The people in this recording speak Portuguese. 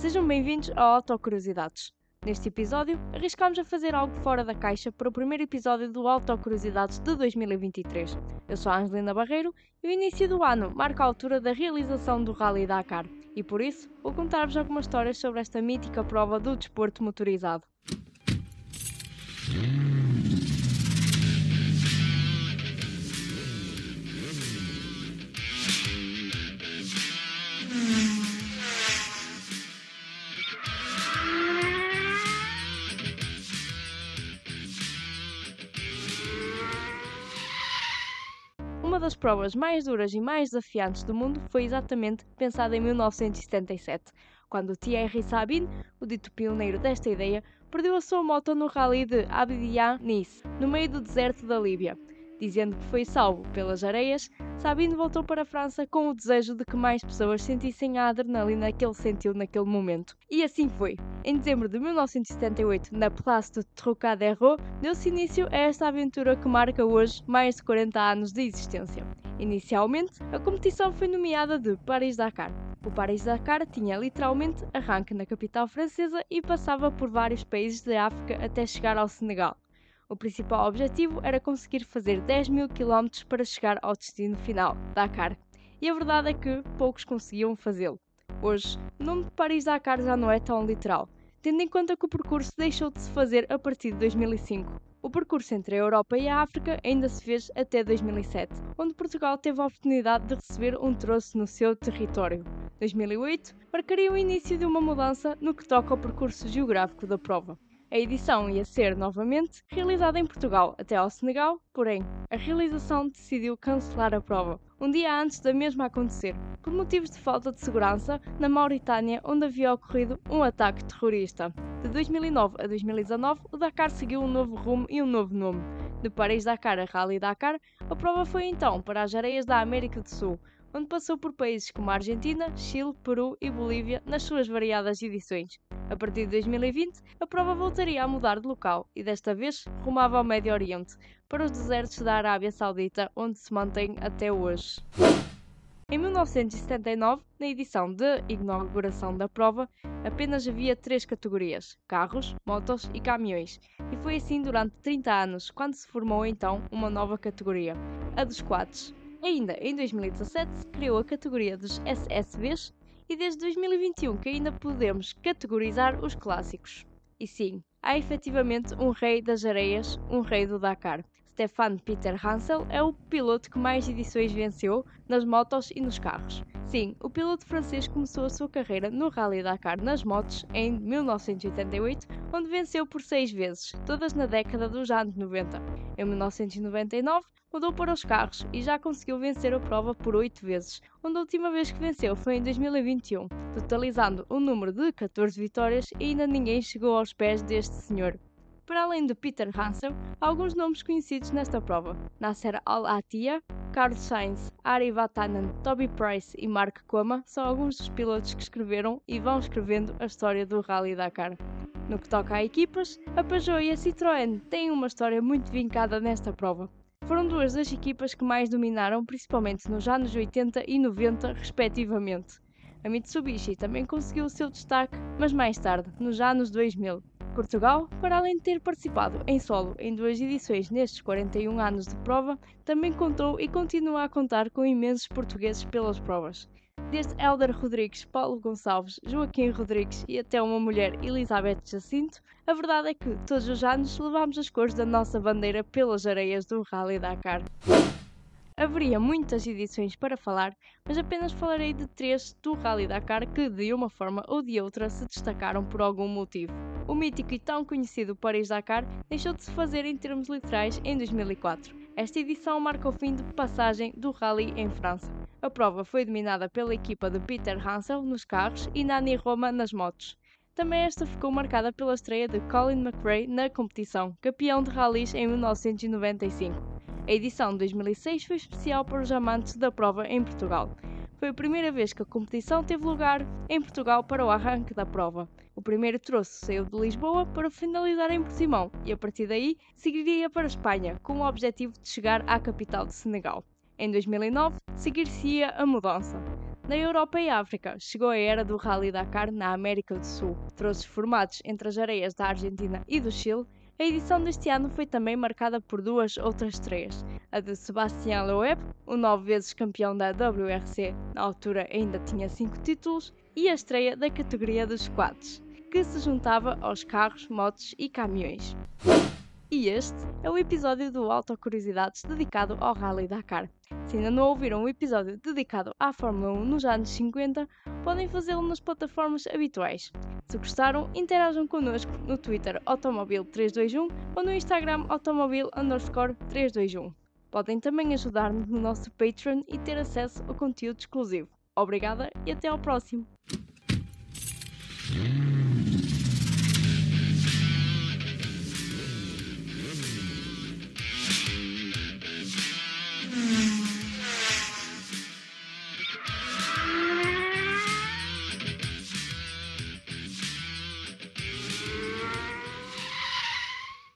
Sejam bem-vindos ao Autocuriosidades. Neste episódio, arriscámos a fazer algo fora da caixa para o primeiro episódio do Autocuriosidades de 2023. Eu sou a Angelina Barreiro e o início do ano marca a altura da realização do Rally Dakar, e por isso vou contar-vos algumas histórias sobre esta mítica prova do desporto motorizado. Uma das provas mais duras e mais desafiantes do mundo foi exatamente pensada em 1977, quando Thierry Sabine, o dito pioneiro desta ideia, perdeu a sua moto no rally de Abidjan-Nice, no meio do deserto da Líbia. Dizendo que foi salvo pelas areias, Sabine voltou para a França com o desejo de que mais pessoas sentissem a adrenalina que ele sentiu naquele momento. E assim foi. Em dezembro de 1978, na Place de Trocadero, deu-se início a esta aventura que marca hoje mais de 40 anos de existência. Inicialmente, a competição foi nomeada de Paris-Dakar. O Paris-Dakar tinha literalmente arranque na capital francesa e passava por vários países da África até chegar ao Senegal. O principal objetivo era conseguir fazer 10 mil quilómetros para chegar ao destino final, Dakar. E a verdade é que poucos conseguiam fazê-lo. Hoje, o nome de Paris-Dakar já não é tão literal, tendo em conta que o percurso deixou de se fazer a partir de 2005. O percurso entre a Europa e a África ainda se fez até 2007, onde Portugal teve a oportunidade de receber um troço no seu território. 2008 marcaria o início de uma mudança no que toca ao percurso geográfico da prova. A edição ia ser novamente realizada em Portugal até ao Senegal, porém, a realização decidiu cancelar a prova, um dia antes da mesma acontecer, por motivos de falta de segurança na Mauritânia, onde havia ocorrido um ataque terrorista. De 2009 a 2019, o Dakar seguiu um novo rumo e um novo nome. De Paris-Dakar a Rally-Dakar, a prova foi então para as areias da América do Sul, onde passou por países como a Argentina, Chile, Peru e Bolívia nas suas variadas edições. A partir de 2020, a prova voltaria a mudar de local e desta vez rumava ao Médio Oriente, para os desertos da Arábia Saudita, onde se mantém até hoje. Em 1979, na edição de inauguração da prova, apenas havia três categorias: carros, motos e caminhões, e foi assim durante 30 anos, quando se formou então uma nova categoria, a dos quads. Ainda em 2017 criou a categoria dos SSVs e desde 2021 que ainda podemos categorizar os clássicos. E sim, há efetivamente um rei das areias, um rei do Dakar. Stefan Peter Hansel é o piloto que mais edições venceu nas motos e nos carros. Sim, o piloto francês começou a sua carreira no Rally Dakar nas motos em 1988, onde venceu por seis vezes, todas na década dos anos 90. Em 1999, mudou para os carros e já conseguiu vencer a prova por oito vezes, onde a última vez que venceu foi em 2021, totalizando um número de 14 vitórias e ainda ninguém chegou aos pés deste senhor. Para além de Peter Hansel, há alguns nomes conhecidos nesta prova: Nasser Al-Attiyah, Carlos Sainz, Ari Vatanen, Toby Price e Mark Coma são alguns dos pilotos que escreveram e vão escrevendo a história do Rally Dakar. No que toca a equipas, a Peugeot e a Citroën têm uma história muito vincada nesta prova. Foram duas das equipas que mais dominaram, principalmente nos anos 80 e 90, respectivamente. A Mitsubishi também conseguiu o seu destaque, mas mais tarde, nos anos 2000. Portugal, para além de ter participado em solo em duas edições nestes 41 anos de prova, também contou e continua a contar com imensos portugueses pelas provas. Desde Helder Rodrigues, Paulo Gonçalves, Joaquim Rodrigues e até uma mulher, Elizabeth Jacinto, a verdade é que todos os anos levamos as cores da nossa bandeira pelas areias do Rally Dakar. Haveria muitas edições para falar, mas apenas falarei de três do Rally Dakar que, de uma forma ou de outra, se destacaram por algum motivo. O mítico e tão conhecido Paris-Dakar deixou de se fazer em termos literais em 2004. Esta edição marca o fim de passagem do Rally em França. A prova foi dominada pela equipa de Peter Hansel nos carros e Nani Roma nas motos. Também esta ficou marcada pela estreia de Colin McRae na competição, campeão de rallies em 1995. A edição de 2006 foi especial para os amantes da prova em Portugal. Foi a primeira vez que a competição teve lugar em Portugal para o arranque da prova. O primeiro troço saiu de Lisboa para finalizar em Portimão e a partir daí seguiria para a Espanha com o objetivo de chegar à capital de Senegal. Em 2009, seguir-se-ia a mudança. Na Europa e África, chegou a era do Rally Dakar na América do Sul. Trouxe formatos entre as areias da Argentina e do Chile. A edição deste ano foi também marcada por duas outras estreias. A de Sebastián Loeb, o nove vezes campeão da WRC, na altura ainda tinha cinco títulos, e a estreia da categoria dos quads, que se juntava aos carros, motos e caminhões. E este é o episódio do Auto Curiosidades dedicado ao Rally Dakar. Se ainda não ouviram um episódio dedicado à Fórmula 1 nos anos 50, podem fazê-lo nas plataformas habituais. Se gostaram, interajam connosco no Twitter Automobil321 ou no Instagram Automobil 321. Podem também ajudar-nos no nosso Patreon e ter acesso ao conteúdo exclusivo. Obrigada e até ao próximo!